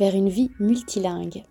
vers une vie multilingue.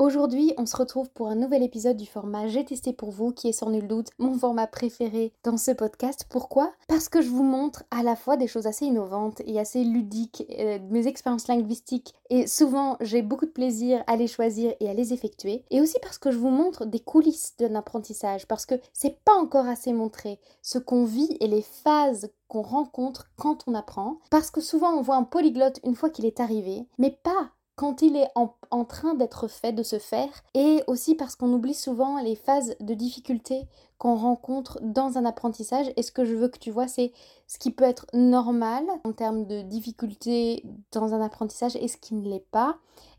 Aujourd'hui, on se retrouve pour un nouvel épisode du format J'ai testé pour vous, qui est sans nul doute mon format préféré dans ce podcast. Pourquoi? Parce que je vous montre à la fois des choses assez innovantes et assez ludiques, euh, mes expériences linguistiques, et souvent j'ai beaucoup de plaisir à les choisir et à les effectuer. Et aussi parce que je vous montre des coulisses d'un apprentissage, parce que c'est pas encore assez montré ce qu'on vit et les phases qu'on rencontre quand on apprend. Parce que souvent on voit un polyglotte une fois qu'il est arrivé, mais pas quand il est en, train d'être fait, de se faire, et aussi parce qu'on oublie souvent les phases de difficulté qu'on rencontre dans un apprentissage. Et ce que je veux que tu vois, c'est ce qui peut être normal en termes de difficulté dans un apprentissage et ce qui ne l'est pas.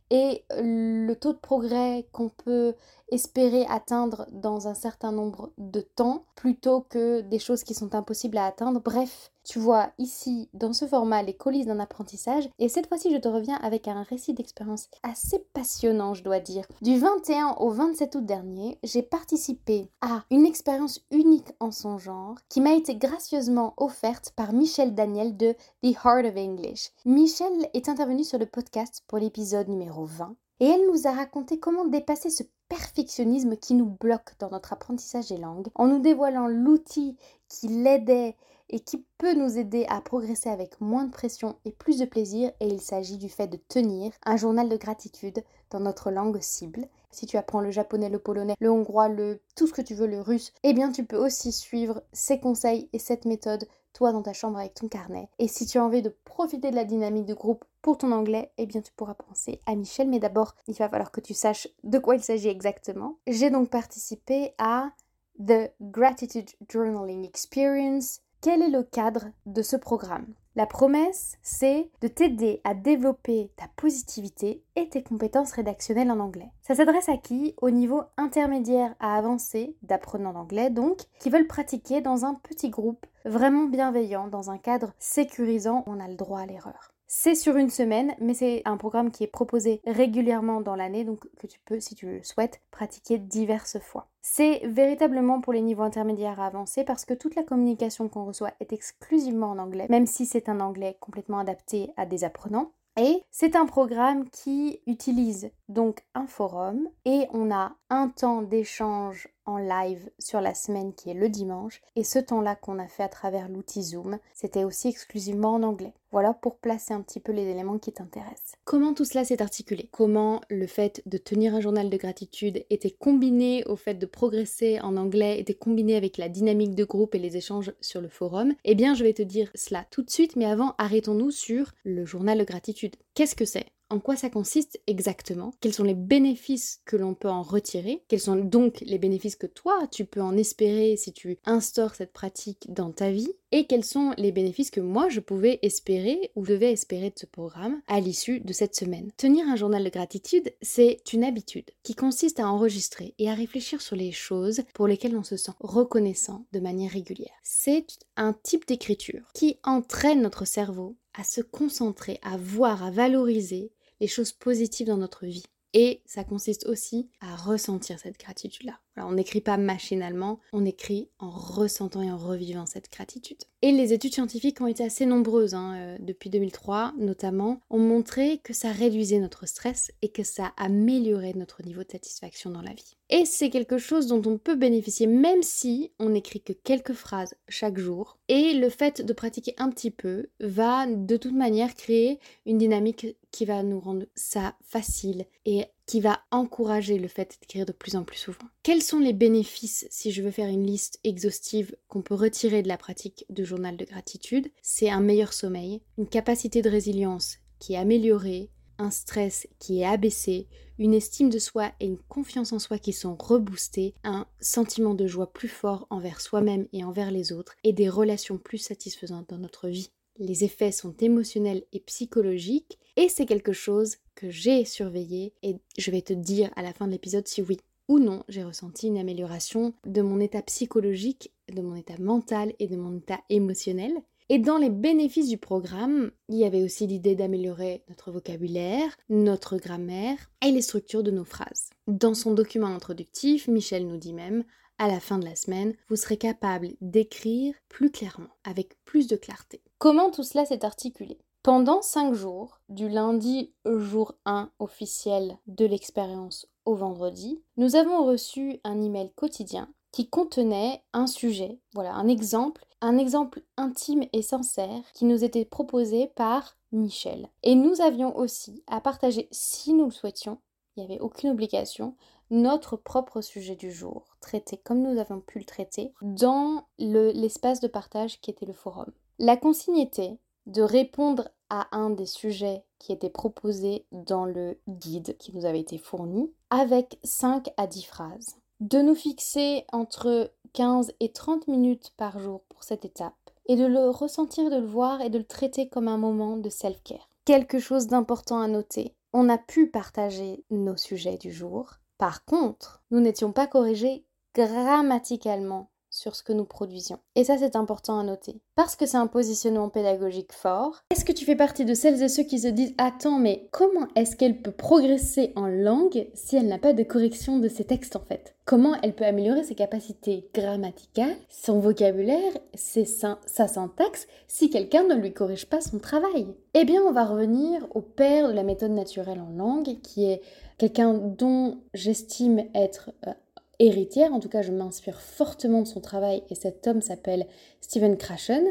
Et le taux de progrès qu'on peut espérer atteindre dans un certain nombre de temps plutôt que des choses qui sont impossibles à atteindre. Bref, tu vois ici dans ce format les coulisses d'un apprentissage et cette fois-ci je te reviens avec un récit d'expérience assez passionnant je dois dire. Du 21 au 27 août dernier, j'ai participé à une expérience unique en son genre qui m'a été gracieusement offerte par Michel Daniel de The Heart of English. Michel est intervenu sur le podcast pour l'épisode numéro 20 et elle nous a raconté comment dépasser ce perfectionnisme qui nous bloque dans notre apprentissage des langues en nous dévoilant l'outil qui l'aidait et qui peut nous aider à progresser avec moins de pression et plus de plaisir et il s'agit du fait de tenir un journal de gratitude dans notre langue cible. Si tu apprends le japonais, le polonais, le hongrois, le tout ce que tu veux, le russe, eh bien tu peux aussi suivre ces conseils et cette méthode toi dans ta chambre avec ton carnet. Et si tu as envie de profiter de la dynamique de groupe pour ton anglais, eh bien tu pourras penser à Michel, mais d'abord il va falloir que tu saches de quoi il s'agit exactement. J'ai donc participé à The Gratitude Journaling Experience quel est le cadre de ce programme? La promesse, c'est de t'aider à développer ta positivité et tes compétences rédactionnelles en anglais. Ça s'adresse à qui? Au niveau intermédiaire à avancé d'apprenants d'anglais, donc, qui veulent pratiquer dans un petit groupe vraiment bienveillant, dans un cadre sécurisant on a le droit à l'erreur. C'est sur une semaine, mais c'est un programme qui est proposé régulièrement dans l'année, donc que tu peux, si tu le souhaites, pratiquer diverses fois. C'est véritablement pour les niveaux intermédiaires à avancer parce que toute la communication qu'on reçoit est exclusivement en anglais, même si c'est un anglais complètement adapté à des apprenants. Et c'est un programme qui utilise donc un forum et on a un temps d'échange en live sur la semaine qui est le dimanche et ce temps-là qu'on a fait à travers l'outil Zoom, c'était aussi exclusivement en anglais. Voilà pour placer un petit peu les éléments qui t'intéressent. Comment tout cela s'est articulé? Comment le fait de tenir un journal de gratitude était combiné au fait de progresser en anglais, était combiné avec la dynamique de groupe et les échanges sur le forum? Eh bien, je vais te dire cela tout de suite, mais avant, arrêtons-nous sur le journal de gratitude. Qu'est-ce que c'est? En quoi ça consiste exactement, quels sont les bénéfices que l'on peut en retirer, quels sont donc les bénéfices que toi tu peux en espérer si tu instaures cette pratique dans ta vie, et quels sont les bénéfices que moi je pouvais espérer ou devais espérer de ce programme à l'issue de cette semaine. Tenir un journal de gratitude, c'est une habitude qui consiste à enregistrer et à réfléchir sur les choses pour lesquelles on se sent reconnaissant de manière régulière. C'est un type d'écriture qui entraîne notre cerveau à se concentrer, à voir, à valoriser les choses positives dans notre vie. Et ça consiste aussi à ressentir cette gratitude-là. on n'écrit pas machinalement, on écrit en ressentant et en revivant cette gratitude. Et les études scientifiques ont été assez nombreuses, hein, euh, depuis 2003 notamment, ont montré que ça réduisait notre stress et que ça améliorait notre niveau de satisfaction dans la vie. Et c'est quelque chose dont on peut bénéficier même si on n'écrit que quelques phrases chaque jour. Et le fait de pratiquer un petit peu va de toute manière créer une dynamique qui va nous rendre ça facile et qui va encourager le fait d'écrire de plus en plus souvent. Quels sont les bénéfices, si je veux faire une liste exhaustive, qu'on peut retirer de la pratique de journal de gratitude? C'est un meilleur sommeil, une capacité de résilience qui est améliorée, un stress qui est abaissé, une estime de soi et une confiance en soi qui sont reboostées, un sentiment de joie plus fort envers soi-même et envers les autres, et des relations plus satisfaisantes dans notre vie les effets sont émotionnels et psychologiques, et c'est quelque chose que j'ai surveillé, et je vais te dire à la fin de l'épisode si oui ou non j'ai ressenti une amélioration de mon état psychologique, de mon état mental et de mon état émotionnel. Et dans les bénéfices du programme, il y avait aussi l'idée d'améliorer notre vocabulaire, notre grammaire et les structures de nos phrases. Dans son document introductif, Michel nous dit même à la fin de la semaine, vous serez capable d'écrire plus clairement, avec plus de clarté. Comment tout cela s'est articulé? Pendant 5 jours, du lundi jour 1 officiel de l'expérience au vendredi, nous avons reçu un email quotidien qui contenait un sujet, voilà, un exemple, un exemple intime et sincère qui nous était proposé par Michel. Et nous avions aussi à partager, si nous le souhaitions, il n'y avait aucune obligation, notre propre sujet du jour, traité comme nous avons pu le traiter, dans l'espace de partage qui était le forum. La consigne était de répondre à un des sujets qui étaient proposés dans le guide qui nous avait été fourni, avec 5 à 10 phrases. De nous fixer entre 15 et 30 minutes par jour pour cette étape, et de le ressentir, de le voir et de le traiter comme un moment de self-care. Quelque chose d'important à noter, on a pu partager nos sujets du jour, par contre, nous n'étions pas corrigés grammaticalement sur ce que nous produisions. Et ça, c'est important à noter. Parce que c'est un positionnement pédagogique fort. Est-ce que tu fais partie de celles et ceux qui se disent Attends, mais comment est-ce qu'elle peut progresser en langue si elle n'a pas de correction de ses textes en fait? Comment elle peut améliorer ses capacités grammaticales, son vocabulaire, sa syntaxe si quelqu'un ne lui corrige pas son travail? Eh bien, on va revenir au père de la méthode naturelle en langue qui est quelqu'un dont j'estime être euh, héritière, en tout cas je m'inspire fortement de son travail et cet homme s'appelle Stephen Krashen.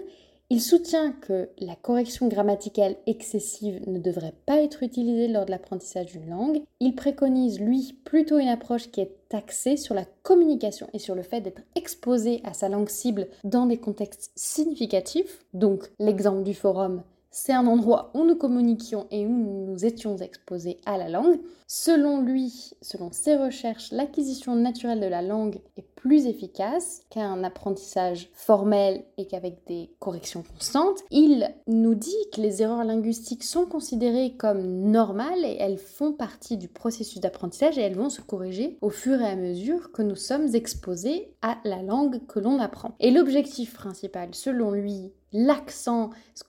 Il soutient que la correction grammaticale excessive ne devrait pas être utilisée lors de l'apprentissage d'une langue. Il préconise, lui, plutôt une approche qui est axée sur la communication et sur le fait d'être exposé à sa langue cible dans des contextes significatifs. Donc l'exemple du forum, c'est un endroit où nous communiquions et où nous étions exposés à la langue. Selon lui, selon ses recherches, l'acquisition naturelle de la langue est plus efficace qu'un apprentissage formel et qu'avec des corrections constantes. Il nous dit que les erreurs linguistiques sont considérées comme normales et elles font partie du processus d'apprentissage et elles vont se corriger au fur et à mesure que nous sommes exposés à la langue que l'on apprend. Et l'objectif principal, selon lui, l'accent, ce,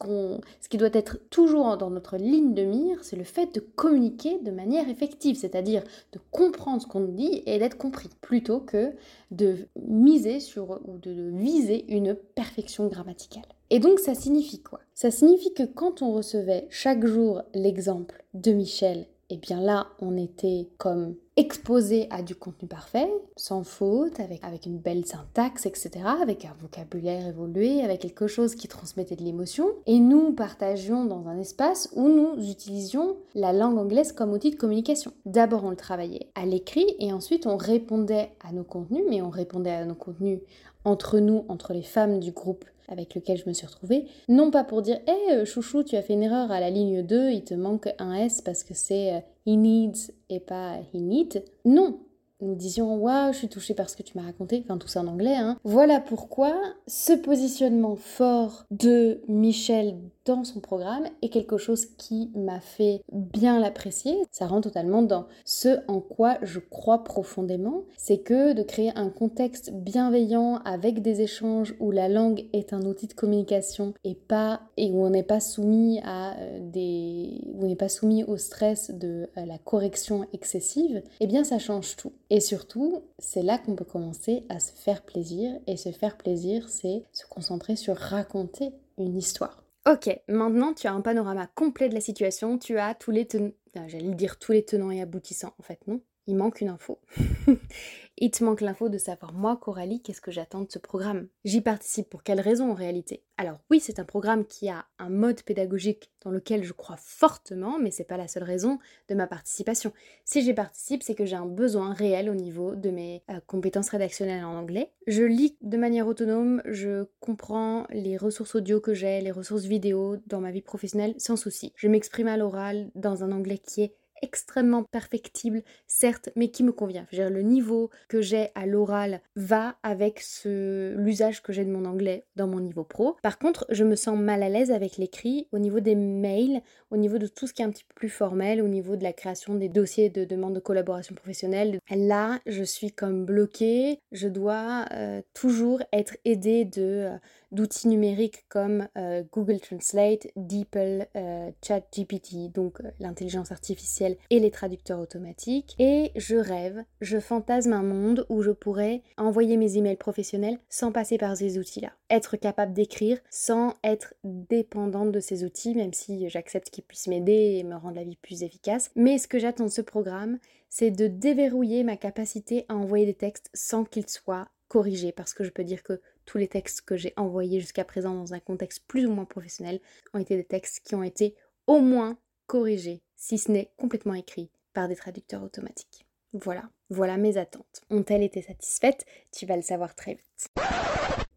ce qui doit être toujours dans notre ligne de mire, c'est le fait de communiquer de manière effective, c'est-à-dire de comprendre ce qu'on dit et d'être compris, plutôt que de miser sur ou de viser une perfection grammaticale. Et donc ça signifie quoi? Ça signifie que quand on recevait chaque jour l'exemple de Michel et eh bien là, on était comme exposé à du contenu parfait, sans faute, avec, avec une belle syntaxe, etc., avec un vocabulaire évolué, avec quelque chose qui transmettait de l'émotion. Et nous partagions dans un espace où nous utilisions la langue anglaise comme outil de communication. D'abord, on le travaillait à l'écrit et ensuite, on répondait à nos contenus, mais on répondait à nos contenus entre nous, entre les femmes du groupe avec lequel je me suis retrouvée, non pas pour dire Hé euh, chouchou, tu as fait une erreur à la ligne 2, il te manque un S parce que c'est euh, he needs et pas he need. Non, nous disions waouh, je suis touchée par ce que tu m'as raconté, enfin tout ça en anglais. Hein. Voilà pourquoi ce positionnement fort de Michel dans son programme est quelque chose qui m'a fait bien l'apprécier. Ça rentre totalement dans ce en quoi je crois profondément, c'est que de créer un contexte bienveillant avec des échanges où la langue est un outil de communication et pas et où on n'est pas soumis à euh, des où on n'est pas soumis au stress de euh, la correction excessive, eh bien ça change tout. Et surtout, c'est là qu'on peut commencer à se faire plaisir et se faire plaisir, c'est se concentrer sur raconter une histoire. Ok, maintenant tu as un panorama complet de la situation, tu as tous les tenants, j'allais dire tous les tenants et aboutissants, en fait non, il manque une info. Il te manque l'info de savoir moi, Coralie, qu'est-ce que j'attends de ce programme? J'y participe pour quelle raison en réalité? Alors oui, c'est un programme qui a un mode pédagogique dans lequel je crois fortement, mais c'est pas la seule raison de ma participation. Si j'y participe, c'est que j'ai un besoin réel au niveau de mes euh, compétences rédactionnelles en anglais. Je lis de manière autonome, je comprends les ressources audio que j'ai, les ressources vidéo dans ma vie professionnelle sans souci. Je m'exprime à l'oral dans un anglais qui est extrêmement perfectible, certes, mais qui me convient. Le niveau que j'ai à l'oral va avec l'usage que j'ai de mon anglais dans mon niveau pro. Par contre, je me sens mal à l'aise avec l'écrit au niveau des mails, au niveau de tout ce qui est un petit peu plus formel, au niveau de la création des dossiers de demande de collaboration professionnelle. Là, je suis comme bloquée. Je dois euh, toujours être aidée de... Euh, d'outils numériques comme euh, Google Translate, DeepL, euh, ChatGPT, donc euh, l'intelligence artificielle et les traducteurs automatiques. Et je rêve, je fantasme un monde où je pourrais envoyer mes emails professionnels sans passer par ces outils-là. Être capable d'écrire sans être dépendante de ces outils, même si j'accepte qu'ils puissent m'aider et me rendre la vie plus efficace. Mais ce que j'attends de ce programme, c'est de déverrouiller ma capacité à envoyer des textes sans qu'ils soient corrigés, parce que je peux dire que tous les textes que j'ai envoyés jusqu'à présent dans un contexte plus ou moins professionnel ont été des textes qui ont été au moins corrigés, si ce n'est complètement écrits par des traducteurs automatiques. Voilà, voilà mes attentes. Ont-elles été satisfaites? Tu vas le savoir très vite.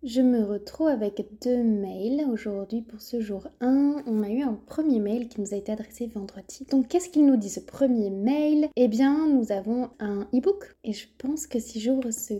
Je me retrouve avec deux mails aujourd'hui pour ce jour 1. On a eu un premier mail qui nous a été adressé vendredi. Donc qu'est-ce qu'il nous dit ce premier mail? Eh bien nous avons un e-book et je pense que si j'ouvre ce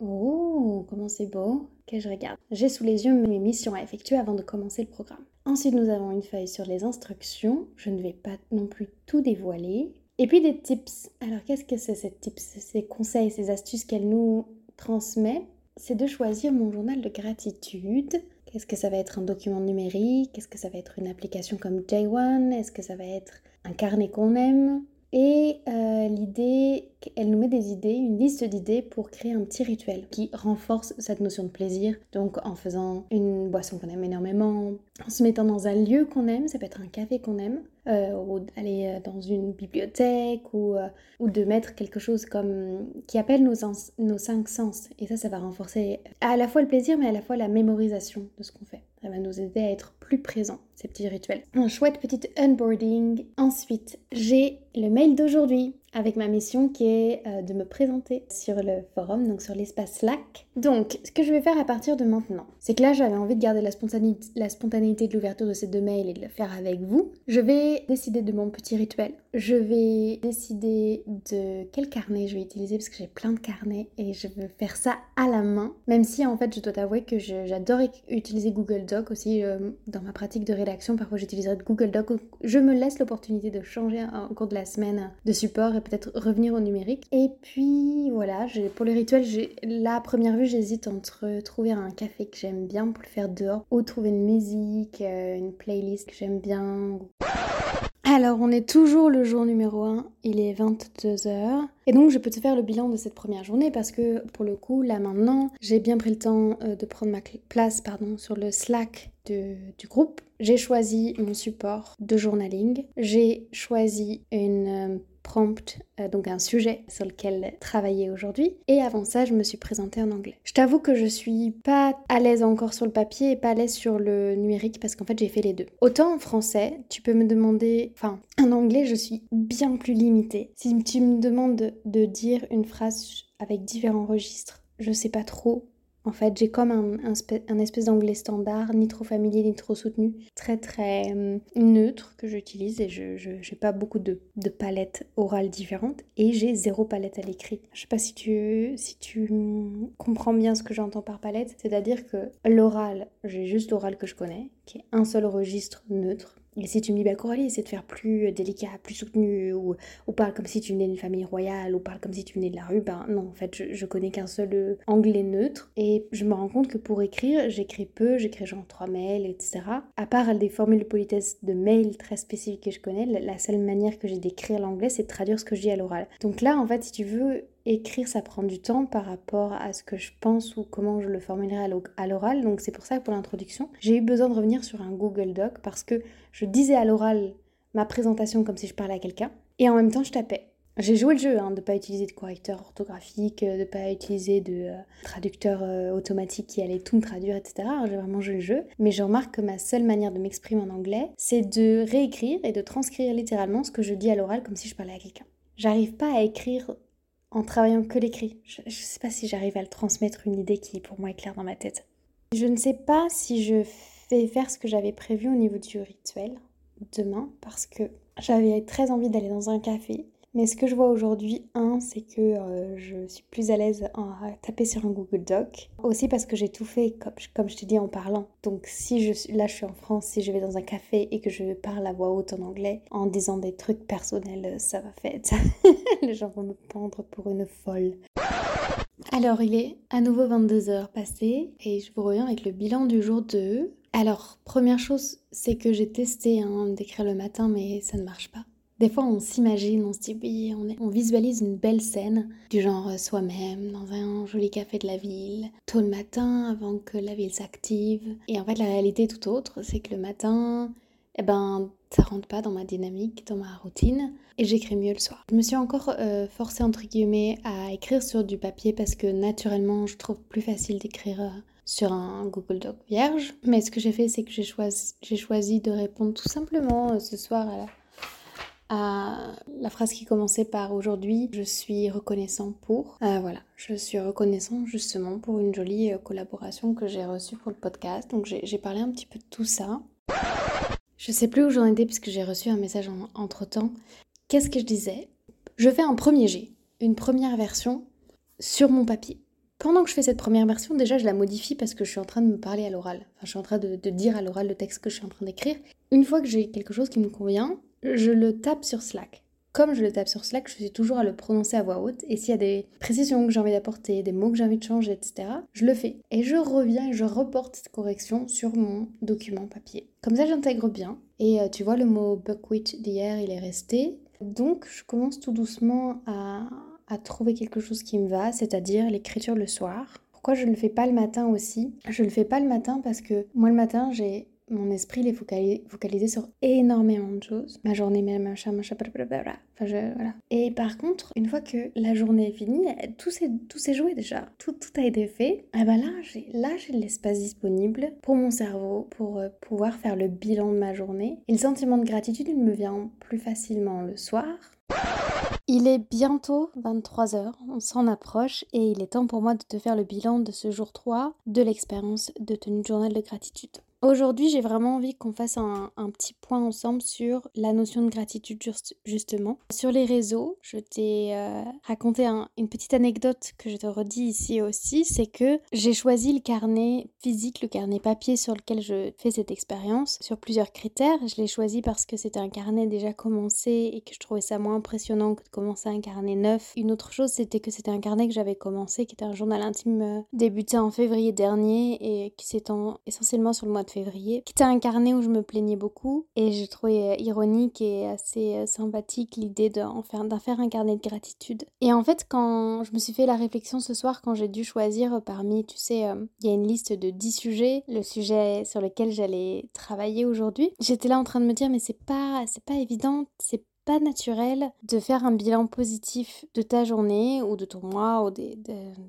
Oh, comment c'est beau que je regarde. J'ai sous les yeux mes missions à effectuer avant de commencer le programme. Ensuite, nous avons une feuille sur les instructions. Je ne vais pas non plus tout dévoiler. Et puis des tips. Alors, qu'est-ce que c'est ces tips Ces conseils, ces astuces qu'elle nous transmet? C'est de choisir mon journal de gratitude. Qu'est-ce que ça va être un document numérique? Est-ce que ça va être une application comme J1 Est-ce que ça va être un carnet qu'on aime? Et euh, l'idée, elle nous met des idées, une liste d'idées pour créer un petit rituel qui renforce cette notion de plaisir. Donc en faisant une boisson qu'on aime énormément, en se mettant dans un lieu qu'on aime, ça peut être un café qu'on aime, euh, ou aller euh, dans une bibliothèque, ou, de mettre quelque chose comme qui appelle nos, nos cinq sens. Et ça, ça va renforcer à la fois le plaisir, mais à la fois la mémorisation de ce qu'on fait. Ça va nous aider à être plus présents, ces petits rituels. Un chouette petit unboarding. Ensuite, j'ai le mail d'aujourd'hui avec ma mission qui est euh, de me présenter sur le forum, donc sur l'espace Slack. Donc, ce que je vais faire à partir de maintenant, c'est que là, j'avais envie de garder la spontanéité, de l'ouverture de ces deux mails et de le faire avec vous. Je vais décider de mon petit rituel. Je vais décider de quel carnet je vais utiliser parce que j'ai plein de carnets et je veux faire ça à la main. Même si, en fait, je dois t'avouer que j'adore utiliser Google Doc aussi euh, dans ma pratique de Parfois, j'utiliserai Google Doc. Je me laisse l'opportunité de changer au cours de la semaine de support peut-être revenir au numérique. Et puis voilà, pour le rituel, la première vue, j'hésite entre trouver un café que j'aime bien pour le faire dehors ou trouver une musique, euh, une playlist que j'aime bien. Alors, on est toujours le jour numéro 1, il est 22h. Et donc, je peux te faire le bilan de cette première journée parce que, pour le coup, là maintenant, j'ai bien pris le temps euh, de prendre ma place pardon, sur le Slack du groupe. J'ai choisi mon support de journaling. J'ai choisi une euh, prompt, euh, donc un sujet sur lequel travailler aujourd'hui. Et avant ça, je me suis présentée en anglais. Je t'avoue que je suis pas à l'aise encore sur le papier et pas à l'aise sur le numérique parce qu'en fait, j'ai fait les deux. Autant en français, tu peux me demander, enfin, en anglais, je suis bien plus limitée. Si tu me demandes de dire une phrase avec différents registres, je sais pas trop en fait, j'ai comme un, espèce d'anglais standard, ni trop familier, ni trop soutenu, très très euh, neutre que j'utilise et je n'ai pas beaucoup de, palettes orales différentes et j'ai zéro palette à l'écrit. Je sais pas si tu, si tu comprends bien ce que j'entends par palette, c'est-à-dire que l'oral, j'ai juste l'oral que je connais, qui est un seul registre neutre, et si tu me dis, bah Coralie, essaie de faire plus délicat, plus soutenu, ou, ou parle comme si tu venais d'une famille royale, ou parle comme si tu venais de la rue, ben non, en fait, je, je connais qu'un seul euh, anglais neutre. Et je me rends compte que pour écrire, j'écris peu, j'écris genre trois mails, etc. À part des formules de politesse de mails très spécifiques que je connais, la seule manière que j'ai d'écrire l'anglais, c'est de traduire ce que je dis à l'oral. Donc là, en fait, si tu veux, écrire, ça prend du temps par rapport à ce que je pense ou comment je le formulerai à l'oral. Donc c'est pour ça que pour l'introduction, j'ai eu besoin de revenir sur un Google Doc parce que je disais à l'oral ma présentation comme si je parlais à quelqu'un et en même temps je tapais. J'ai joué le jeu hein, de ne pas utiliser de correcteur orthographique, de ne pas utiliser de euh, traducteur euh, automatique qui allait tout me traduire, etc. J'ai vraiment joué le jeu. Mais je remarque que ma seule manière de m'exprimer en anglais, c'est de réécrire et de transcrire littéralement ce que je dis à l'oral comme si je parlais à quelqu'un. J'arrive pas à écrire en travaillant que l'écrit. Je ne sais pas si j'arrive à le transmettre une idée qui pour moi est claire dans ma tête. Je ne sais pas si je vais faire ce que j'avais prévu au niveau du rituel. demain parce que j'avais très envie d'aller dans un café mais ce que je vois aujourd'hui, un, c'est que euh, je suis plus à l'aise à taper sur un Google Doc. Aussi parce que j'ai tout fait, comme, comme je t'ai dit, en parlant. Donc si je suis, là je suis en France, si je vais dans un café et que je parle à voix haute en anglais, en disant des trucs personnels, ça va faire... Les gens vont me prendre pour une folle. Alors il est à nouveau 22h passé et je vous reviens avec le bilan du jour 2. Alors, première chose, c'est que j'ai testé hein, d'écrire le matin, mais ça ne marche pas. Des fois, on s'imagine, on se dit, oui, on, visualise une belle scène, du genre euh, soi-même, dans un joli café de la ville, tôt le matin, avant que la ville s'active. Et en fait, la réalité est tout autre, c'est que le matin, eh ben, ça rentre pas dans ma dynamique, dans ma routine, et j'écris mieux le soir. Je me suis encore euh, forcée, entre guillemets, à écrire sur du papier parce que naturellement, je trouve plus facile d'écrire. Euh, sur un Google Doc vierge. Mais ce que j'ai fait, c'est que j'ai choisi, choisi de répondre tout simplement ce soir à la, la phrase qui commençait par aujourd'hui, je suis reconnaissant pour. Euh, voilà, je suis reconnaissant justement pour une jolie euh, collaboration que j'ai reçue pour le podcast. Donc j'ai parlé un petit peu de tout ça. Je sais plus où j'en étais puisque j'ai reçu un message entre temps. Qu'est-ce que je disais? Je fais un premier G, une première version sur mon papier. Pendant que je fais cette première version, déjà je la modifie parce que je suis en train de me parler à l'oral. Enfin, je suis en train de, de dire à l'oral le texte que je suis en train d'écrire. Une fois que j'ai quelque chose qui me convient, je le tape sur Slack. Comme je le tape sur Slack, je suis toujours à le prononcer à voix haute. Et s'il y a des précisions que j'ai envie d'apporter, des mots que j'ai envie de changer, etc., je le fais. Et je reviens et je reporte cette correction sur mon document papier. Comme ça, j'intègre bien. Et euh, tu vois, le mot buckwheat d'hier, il est resté. Donc, je commence tout doucement à, à trouver quelque chose qui me va, c'est-à-dire l'écriture le soir. Pourquoi je ne le fais pas le matin aussi? Je ne le fais pas le matin parce que moi, le matin, j'ai mon esprit est focalisé, sur énormément de choses. Ma journée, machin, machin, blablabla. Enfin, je, voilà. Et par contre, une fois que la journée est finie, tout s'est joué déjà. Tout, tout a été fait. Et ben là, j'ai là j'ai de l'espace disponible pour mon cerveau, pour euh, pouvoir faire le bilan de ma journée. Et le sentiment de gratitude, il me vient plus facilement le soir. Il est bientôt 23h, on s'en approche et il est temps pour moi de te faire le bilan de ce jour 3 de l'expérience de tenue de journal de gratitude. Aujourd'hui, j'ai vraiment envie qu'on fasse un, petit point ensemble sur la notion de gratitude justement. Sur les réseaux, je t'ai euh, raconté une petite anecdote que je te redis ici aussi, c'est que j'ai choisi le carnet physique, le carnet papier sur lequel je fais cette expérience, sur plusieurs critères. Je l'ai choisi parce que c'était un carnet déjà commencé et que je trouvais ça moins impressionnant que de commencer un carnet neuf. Une autre chose, c'était que c'était un carnet que j'avais commencé, qui était un journal intime euh, débuté en février dernier et qui s'étend essentiellement sur le mois de qui était un carnet où je me plaignais beaucoup et je trouvais euh, ironique et assez euh, sympathique l'idée d'en faire, faire un carnet de gratitude. Et en fait, quand je me suis fait la réflexion ce soir, quand j'ai dû choisir parmi, tu sais, euh, il y a une liste de 10 sujets, le sujet sur lequel j'allais travailler aujourd'hui, j'étais là en train de me dire, mais c'est pas, c'est pas évident, c'est pas naturel de faire un bilan positif de ta journée ou de ton mois ou de,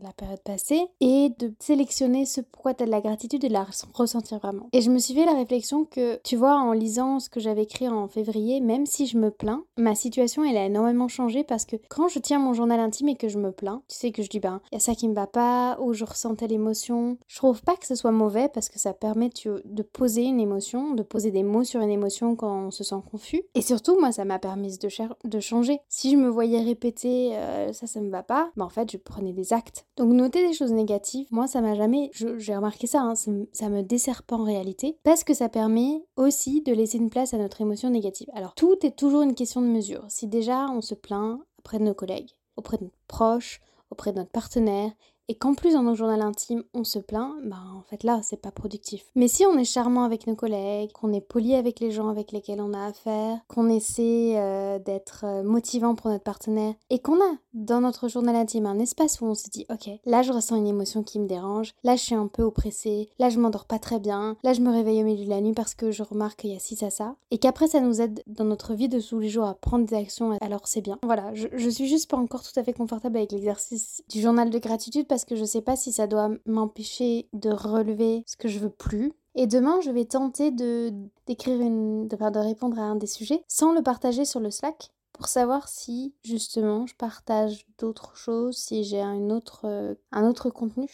la période passée et de sélectionner ce pourquoi tu as de la gratitude et de la ressentir vraiment. Et je me suis fait la réflexion que, tu vois, en lisant ce que j'avais écrit en février, même si je me plains, ma situation elle a énormément changé parce que quand je tiens mon journal intime et que je me plains, tu sais que je dis ben, il y a ça qui me va pas ou je ressens telle émotion, je trouve pas que ce soit mauvais parce que ça permet de poser une émotion, de poser des mots sur une émotion quand on se sent confus. Et surtout, moi, ça m'a permis de, changer. Si je me voyais répéter euh, ça, ça me va pas, bah en fait, je prenais des actes. Donc noter des choses négatives, moi, ça m'a jamais, j'ai remarqué ça, hein, ça, me dessert pas en réalité, parce que ça permet aussi de laisser une place à notre émotion négative. Alors tout est toujours une question de mesure. Si déjà on se plaint auprès de nos collègues, auprès de nos proches, auprès de notre partenaire et qu'en plus dans nos journaux intimes on se plaint, bah en fait là c'est pas productif. Mais si on est charmant avec nos collègues, qu'on est poli avec les gens avec lesquels on a affaire, qu'on essaie euh, d'être euh, motivant pour notre partenaire et qu'on a dans notre journal intime un espace où on se dit ok là je ressens une émotion qui me dérange, là je suis un peu oppressée, là je m'endors pas très bien, là je me réveille au milieu de la nuit parce que je remarque qu'il y a ci ça ça et qu'après ça nous aide dans notre vie de tous les jours à prendre des actions alors c'est bien. Voilà, je, je suis juste pas encore tout à fait confortable avec l'exercice du journal de gratitude parce que je sais pas si ça doit m'empêcher de relever ce que je veux plus. Et demain, je vais tenter de d'écrire de répondre à un des sujets sans le partager sur le Slack pour savoir si justement je partage d'autres choses, si j'ai un autre, euh, un autre contenu.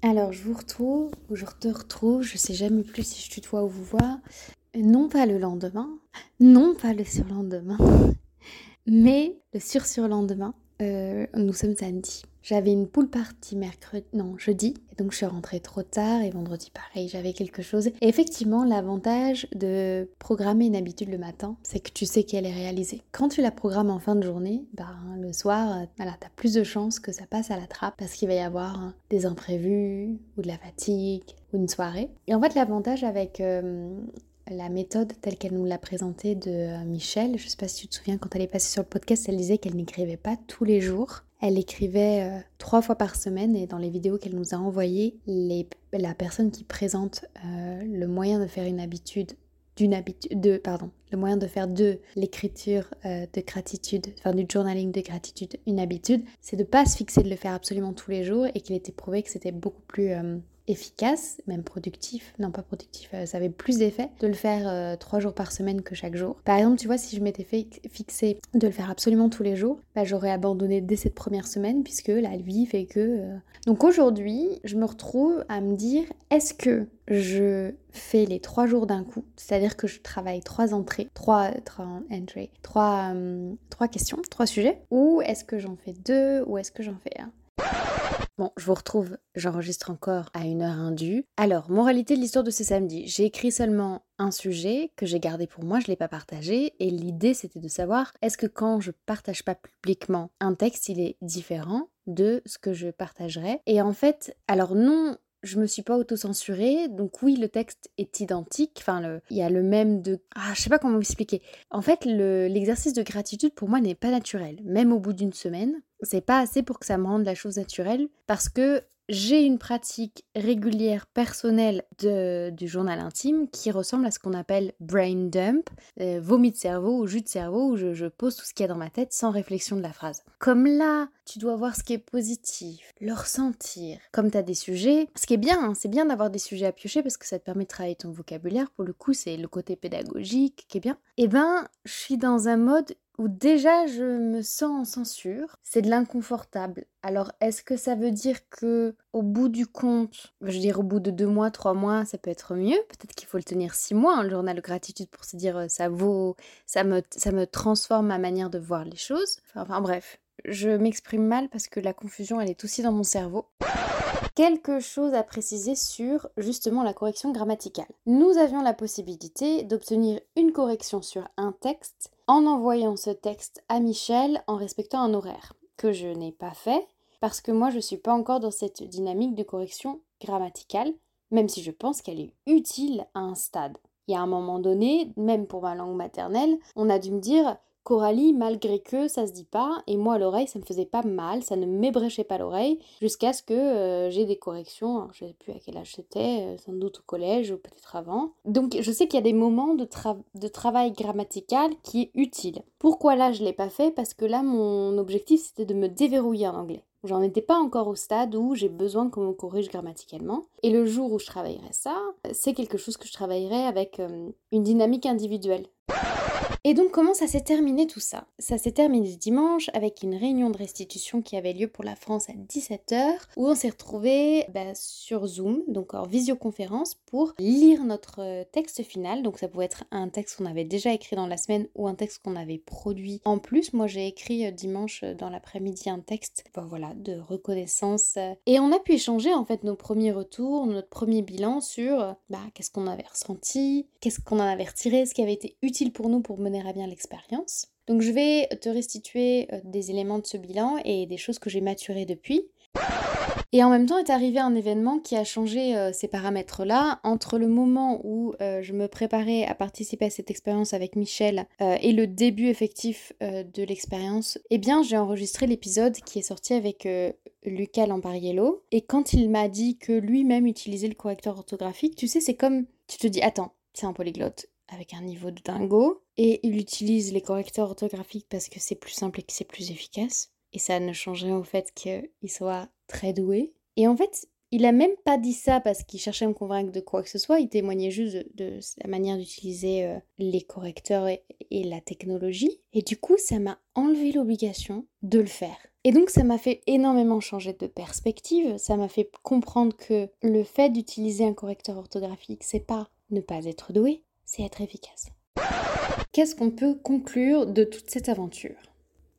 Alors je vous retrouve, ou je te retrouve, je sais jamais plus si je tutoie ou vous vois. non pas le lendemain, non pas le surlendemain, mais le sur-surlendemain, euh, nous sommes samedi. J'avais une poule partie mercredi, non, jeudi, et donc je suis rentrée trop tard, et vendredi pareil, j'avais quelque chose. Et effectivement, l'avantage de programmer une habitude le matin, c'est que tu sais qu'elle est réalisée. Quand tu la programmes en fin de journée, ben, le soir, voilà, t'as plus de chances que ça passe à la trappe, parce qu'il va y avoir des imprévus, ou de la fatigue, ou une soirée. Et en fait, l'avantage avec euh, la méthode telle qu'elle nous l'a présentée de euh, Michel. Je ne sais pas si tu te souviens, quand elle est passée sur le podcast, elle disait qu'elle n'écrivait pas tous les jours. Elle écrivait euh, trois fois par semaine et dans les vidéos qu'elle nous a envoyées, la personne qui présente euh, le moyen de faire une habitude d'une habitude, de, pardon, le moyen de faire de l'écriture de gratitude, enfin du journaling de gratitude, une habitude, c'est de pas se fixer de le faire absolument tous les jours et qu'il était prouvé que c'était beaucoup plus efficace, même productif, non pas productif, euh, ça avait plus d'effet de le faire euh, trois jours par semaine que chaque jour. Par exemple, tu vois, si je m'étais fixé de le faire absolument tous les jours, bah, j'aurais abandonné dès cette première semaine puisque la vie fait que... Euh, Donc aujourd'hui, je me retrouve à me dire, est-ce que je fais les trois jours d'un coup, c'est-à-dire que je travaille trois entrées, trois, trois, trois questions, trois sujets, ou est-ce que j'en fais deux, ou est-ce que j'en fais un? Bon, je vous retrouve, j'enregistre encore à une heure indue. Alors, moralité de l'histoire de ce samedi, j'ai écrit seulement un sujet que j'ai gardé pour moi, je ne l'ai pas partagé, et l'idée c'était de savoir est-ce que quand je partage pas publiquement un texte, il est différent de ce que je partagerai. Et en fait, alors non, je me suis pas auto-censurée, donc oui, le texte est identique. Enfin, il y a le même de. Ah, je sais pas comment vous expliquer. En fait, l'exercice de gratitude pour moi n'est pas naturel. Même au bout d'une semaine, c'est pas assez pour que ça me rende la chose naturelle, parce que j'ai une pratique régulière personnelle de, du journal intime qui ressemble à ce qu'on appelle brain dump, euh, vomi de cerveau ou jus de cerveau, où je, pose tout ce qu'il y a dans ma tête sans réflexion de la phrase. Comme là, tu dois voir ce qui est positif, le ressentir. Comme tu as des sujets, ce qui est bien, hein, c'est bien d'avoir des sujets à piocher parce que ça te permet de travailler ton vocabulaire. Pour le coup, c'est le côté pédagogique qui est bien. Eh ben, je suis dans un mode où déjà je me sens en censure, c'est de l'inconfortable. Alors est-ce que ça veut dire que au bout du compte, je veux dire au bout de deux mois, trois mois, ça peut être mieux? Peut-être qu'il faut le tenir six mois, un journal de gratitude pour se dire euh, ça vaut, ça me, ça me transforme ma manière de voir les choses. enfin bref, je m'exprime mal parce que la confusion elle est aussi dans mon cerveau quelque chose à préciser sur justement la correction grammaticale. Nous avions la possibilité d'obtenir une correction sur un texte en envoyant ce texte à Michel en respectant un horaire, que je n'ai pas fait parce que moi je ne suis pas encore dans cette dynamique de correction grammaticale, même si je pense qu'elle est utile à un stade. Il y a un moment donné, même pour ma langue maternelle, on a dû me dire Coralie, malgré que ça se dit pas, et moi l'oreille ça me faisait pas mal, ça ne m'ébréchait pas l'oreille, jusqu'à ce que euh, j'ai des corrections, je sais plus à quel âge c'était, euh, sans doute au collège ou peut-être avant. Donc je sais qu'il y a des moments de, de, travail grammatical qui est utile. Pourquoi là je l'ai pas fait? Parce que là mon objectif c'était de me déverrouiller en anglais. J'en étais pas encore au stade où j'ai besoin qu'on me corrige grammaticalement. Et le jour où je travaillerai ça, c'est quelque chose que je travaillerai avec euh, une dynamique individuelle. Et donc comment ça s'est terminé tout ça? Ça s'est terminé dimanche avec une réunion de restitution qui avait lieu pour la France à 17h où on s'est retrouvé bah, sur Zoom, donc en visioconférence, pour lire notre euh, texte final. Donc ça pouvait être un texte qu'on avait déjà écrit dans la semaine ou un texte qu'on avait produit en plus. Moi j'ai écrit euh, dimanche euh, dans l'après-midi un texte bah, voilà, de reconnaissance. Et on a pu échanger en fait nos premiers retours, notre premier bilan sur bah, qu'est-ce qu'on avait ressenti, qu'est-ce qu'on en avait retiré, ce qui avait été utile pour nous pour mener à bien l'expérience. Donc je vais te restituer euh, des éléments de ce bilan et des choses que j'ai maturées depuis. Et en même temps est arrivé un événement qui a changé euh, ces paramètres-là. Entre le moment où euh, je me préparais à participer à cette expérience avec Michel et le début effectif de l'expérience, eh bien j'ai enregistré l'épisode qui est sorti avec Lucas Lampariello. Et quand il m'a dit que lui-même utilisait le correcteur orthographique, tu sais, c'est comme tu te dis, attends, c'est un polyglotte avec un niveau de dingo. Et il utilise les correcteurs orthographiques parce que c'est plus simple et que c'est plus efficace. Et ça ne change rien au fait qu'il soit très doué. Et en fait, il a même pas dit ça parce qu'il cherchait à me convaincre de quoi que ce soit. Il témoignait juste de, la manière d'utiliser euh, les correcteurs et, et la technologie. Et du coup, ça m'a enlevé l'obligation de le faire. Et donc ça m'a fait énormément changer de perspective, ça m'a fait comprendre que le fait d'utiliser un correcteur orthographique, c'est pas ne pas être doué, c'est être efficace. Qu'est-ce qu'on peut conclure de toute cette aventure?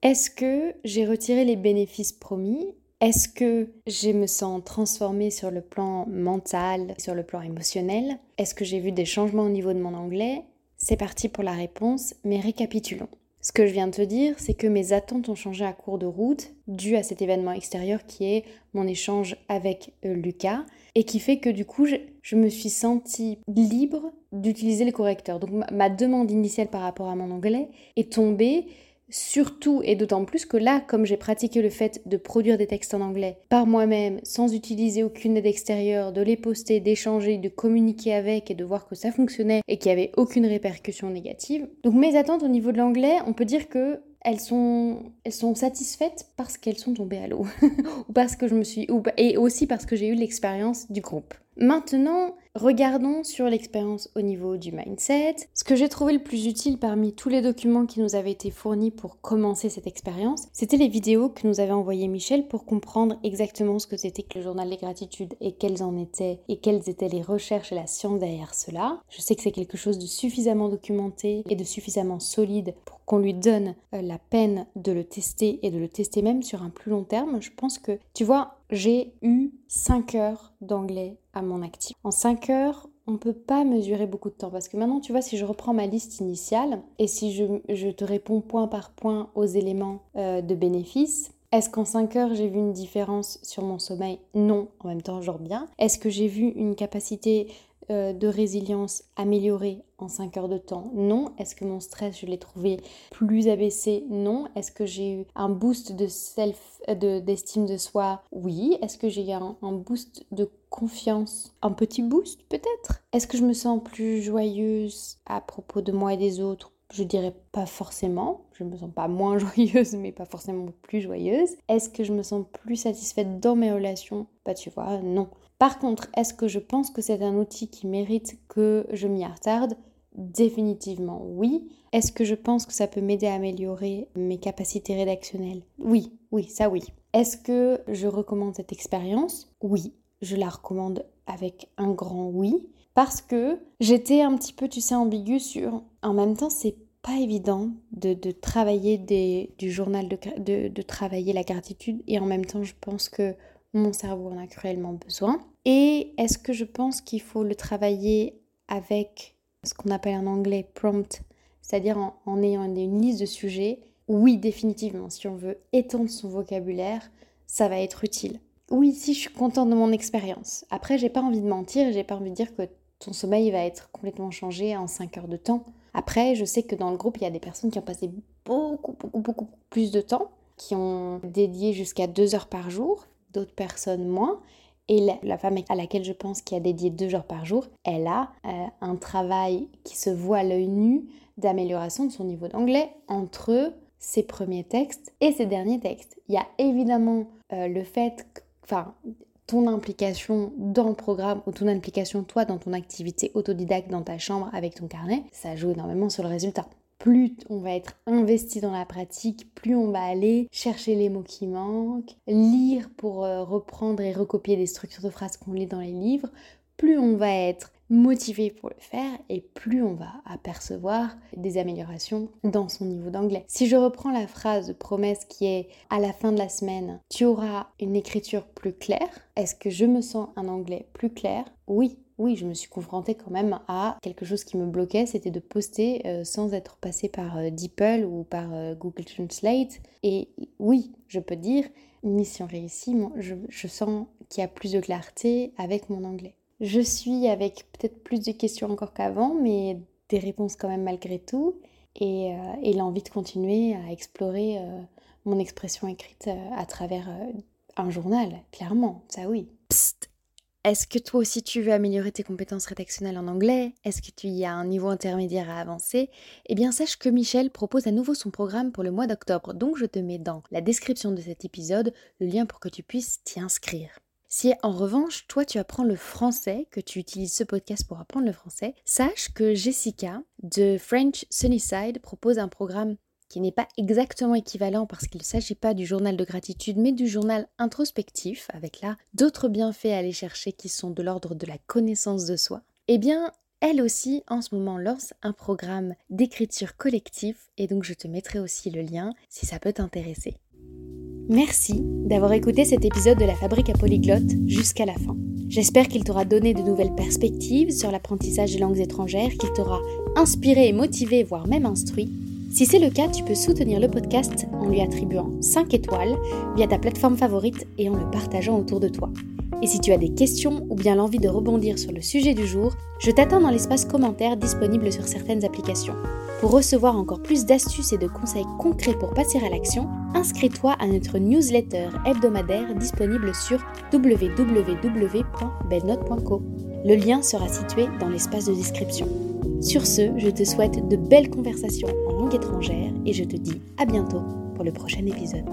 Est-ce que j'ai retiré les bénéfices promis? Est-ce que je me sens transformée sur le plan mental, sur le plan émotionnel? Est-ce que j'ai vu des changements au niveau de mon anglais? C'est parti pour la réponse, mais récapitulons. Ce que je viens de te dire, c'est que mes attentes ont changé à cours de route dû à cet événement extérieur qui est mon échange avec euh, Lucas et qui fait que du coup je, me suis sentie libre d'utiliser le correcteur. Donc ma demande initiale par rapport à mon anglais est tombée Surtout et d'autant plus que là, comme j'ai pratiqué le fait de produire des textes en anglais par moi-même, sans utiliser aucune aide extérieure, de les poster, d'échanger, de communiquer avec et de voir que ça fonctionnait et qu'il n'y avait aucune répercussion négative. Donc mes attentes au niveau de l'anglais, on peut dire que elles sont, elles sont satisfaites parce qu'elles sont tombées à l'eau. ou parce que je me suis. et aussi parce que j'ai eu l'expérience du groupe. Maintenant, regardons sur l'expérience au niveau du mindset. Ce que j'ai trouvé le plus utile parmi tous les documents qui nous avaient été fournis pour commencer cette expérience, c'était les vidéos que nous avait envoyées Michel pour comprendre exactement ce que c'était que le journal des gratitudes et quelles en étaient et quelles étaient les recherches et la science derrière cela. Je sais que c'est quelque chose de suffisamment documenté et de suffisamment solide pour qu'on lui donne euh, la peine de le tester et de le tester même sur un plus long terme. Je pense que, tu vois, j'ai eu 5 heures d'anglais à mon actif. En 5 heures, on ne peut pas mesurer beaucoup de temps parce que maintenant, tu vois, si je reprends ma liste initiale et si je, te réponds point par point aux éléments euh, de bénéfice, est-ce qu'en 5 heures, j'ai vu une différence sur mon sommeil? Non, en même temps, genre bien. Est-ce que j'ai vu une capacité euh, de résilience améliorée en 5 heures de temps? Non. Est-ce que mon stress, je l'ai trouvé plus abaissé? Non. Est-ce que j'ai eu un boost de self, euh, d'estime de, soi? Oui. Est-ce que j'ai eu un, un, boost de confiance Un petit boost peut-être? Est-ce que je me sens plus joyeuse à propos de moi et des autres? Je dirais pas forcément, je me sens pas moins joyeuse, mais pas forcément plus joyeuse. Est-ce que je me sens plus satisfaite dans mes relations? Bah tu vois, non. Par contre, est-ce que je pense que c'est un outil qui mérite que je m'y attarde? Définitivement oui. Est-ce que je pense que ça peut m'aider à améliorer mes capacités rédactionnelles? Oui, oui, ça oui. Est-ce que je recommande cette expérience? Oui, je la recommande avec un grand oui. Parce que j'étais un petit peu, tu sais, ambiguë sur... En même temps, c'est pas évident de, travailler du journal, de, de travailler la gratitude. Et en même temps, je pense que mon cerveau en a cruellement besoin. Et est-ce que je pense qu'il faut le travailler avec ce qu'on appelle en anglais prompt, c'est-à-dire en, ayant une liste de sujets? Oui, définitivement, si on veut étendre son vocabulaire, ça va être utile. Oui, si je suis contente de mon expérience. Après, j'ai pas envie de mentir, j'ai pas envie de dire que ton sommeil va être complètement changé en 5 heures de temps. Après, je sais que dans le groupe, il y a des personnes qui ont passé beaucoup, beaucoup, beaucoup plus de temps, qui ont dédié jusqu'à 2 heures par jour, d'autres personnes moins. Et la, femme à laquelle je pense qui a dédié deux jours par jour, elle a euh, un travail qui se voit à l'œil nu d'amélioration de son niveau d'anglais entre ses premiers textes et ses derniers textes. Il y a évidemment euh, le fait, enfin, ton implication dans le programme ou ton implication toi dans ton activité autodidacte dans ta chambre avec ton carnet, ça joue énormément sur le résultat. Plus on va être investi dans la pratique, plus on va aller chercher les mots qui manquent, lire pour euh, reprendre et recopier les structures de phrases qu'on lit dans les livres, plus on va être motivé pour le faire et plus on va apercevoir des améliorations dans son niveau d'anglais. Si je reprends la phrase de promesse qui est à la fin de la semaine, tu auras une écriture plus claire, est-ce que je me sens un anglais plus clair? Oui, oui, je me suis confrontée quand même à quelque chose qui me bloquait, c'était de poster euh, sans être passé par euh, DeepL ou par euh, Google Translate. Et oui, je peux dire, mission réussie, je, je sens qu'il y a plus de clarté avec mon anglais. Je suis avec peut-être plus de questions encore qu'avant, mais des réponses quand même malgré tout, et, et l'envie de continuer à explorer mon expression écrite à travers un journal, clairement, ça oui. Psst. Est-ce que toi aussi tu veux améliorer tes compétences rédactionnelles en anglais? Est-ce que tu y as un niveau intermédiaire à avancer? Eh bien sache que Michel propose à nouveau son programme pour le mois d'octobre, donc je te mets dans la description de cet épisode le lien pour que tu puisses t'y inscrire. Si en revanche, toi tu apprends le français, que tu utilises ce podcast pour apprendre le français, sache que Jessica de French Sunnyside propose un programme qui n'est pas exactement équivalent parce qu'il ne s'agit pas du journal de gratitude, mais du journal introspectif, avec là d'autres bienfaits à aller chercher qui sont de l'ordre de la connaissance de soi, eh bien, elle aussi en ce moment lance un programme d'écriture collective et donc je te mettrai aussi le lien si ça peut t'intéresser. Merci d'avoir écouté cet épisode de la Fabrique à Polyglotte jusqu'à la fin. J'espère qu'il t'aura donné de nouvelles perspectives sur l'apprentissage des langues étrangères, qu'il t'aura inspiré et motivé, voire même instruit. Si c'est le cas, tu peux soutenir le podcast en lui attribuant 5 étoiles via ta plateforme favorite et en le partageant autour de toi. Et si tu as des questions ou bien l'envie de rebondir sur le sujet du jour, je t'attends dans l'espace commentaire disponible sur certaines applications. Pour recevoir encore plus d'astuces et de conseils concrets pour passer à l'action, inscris-toi à notre newsletter hebdomadaire disponible sur www.belnote.co. Le lien sera situé dans l'espace de description. Sur ce, je te souhaite de belles conversations en langue étrangère et je te dis à bientôt pour le prochain épisode.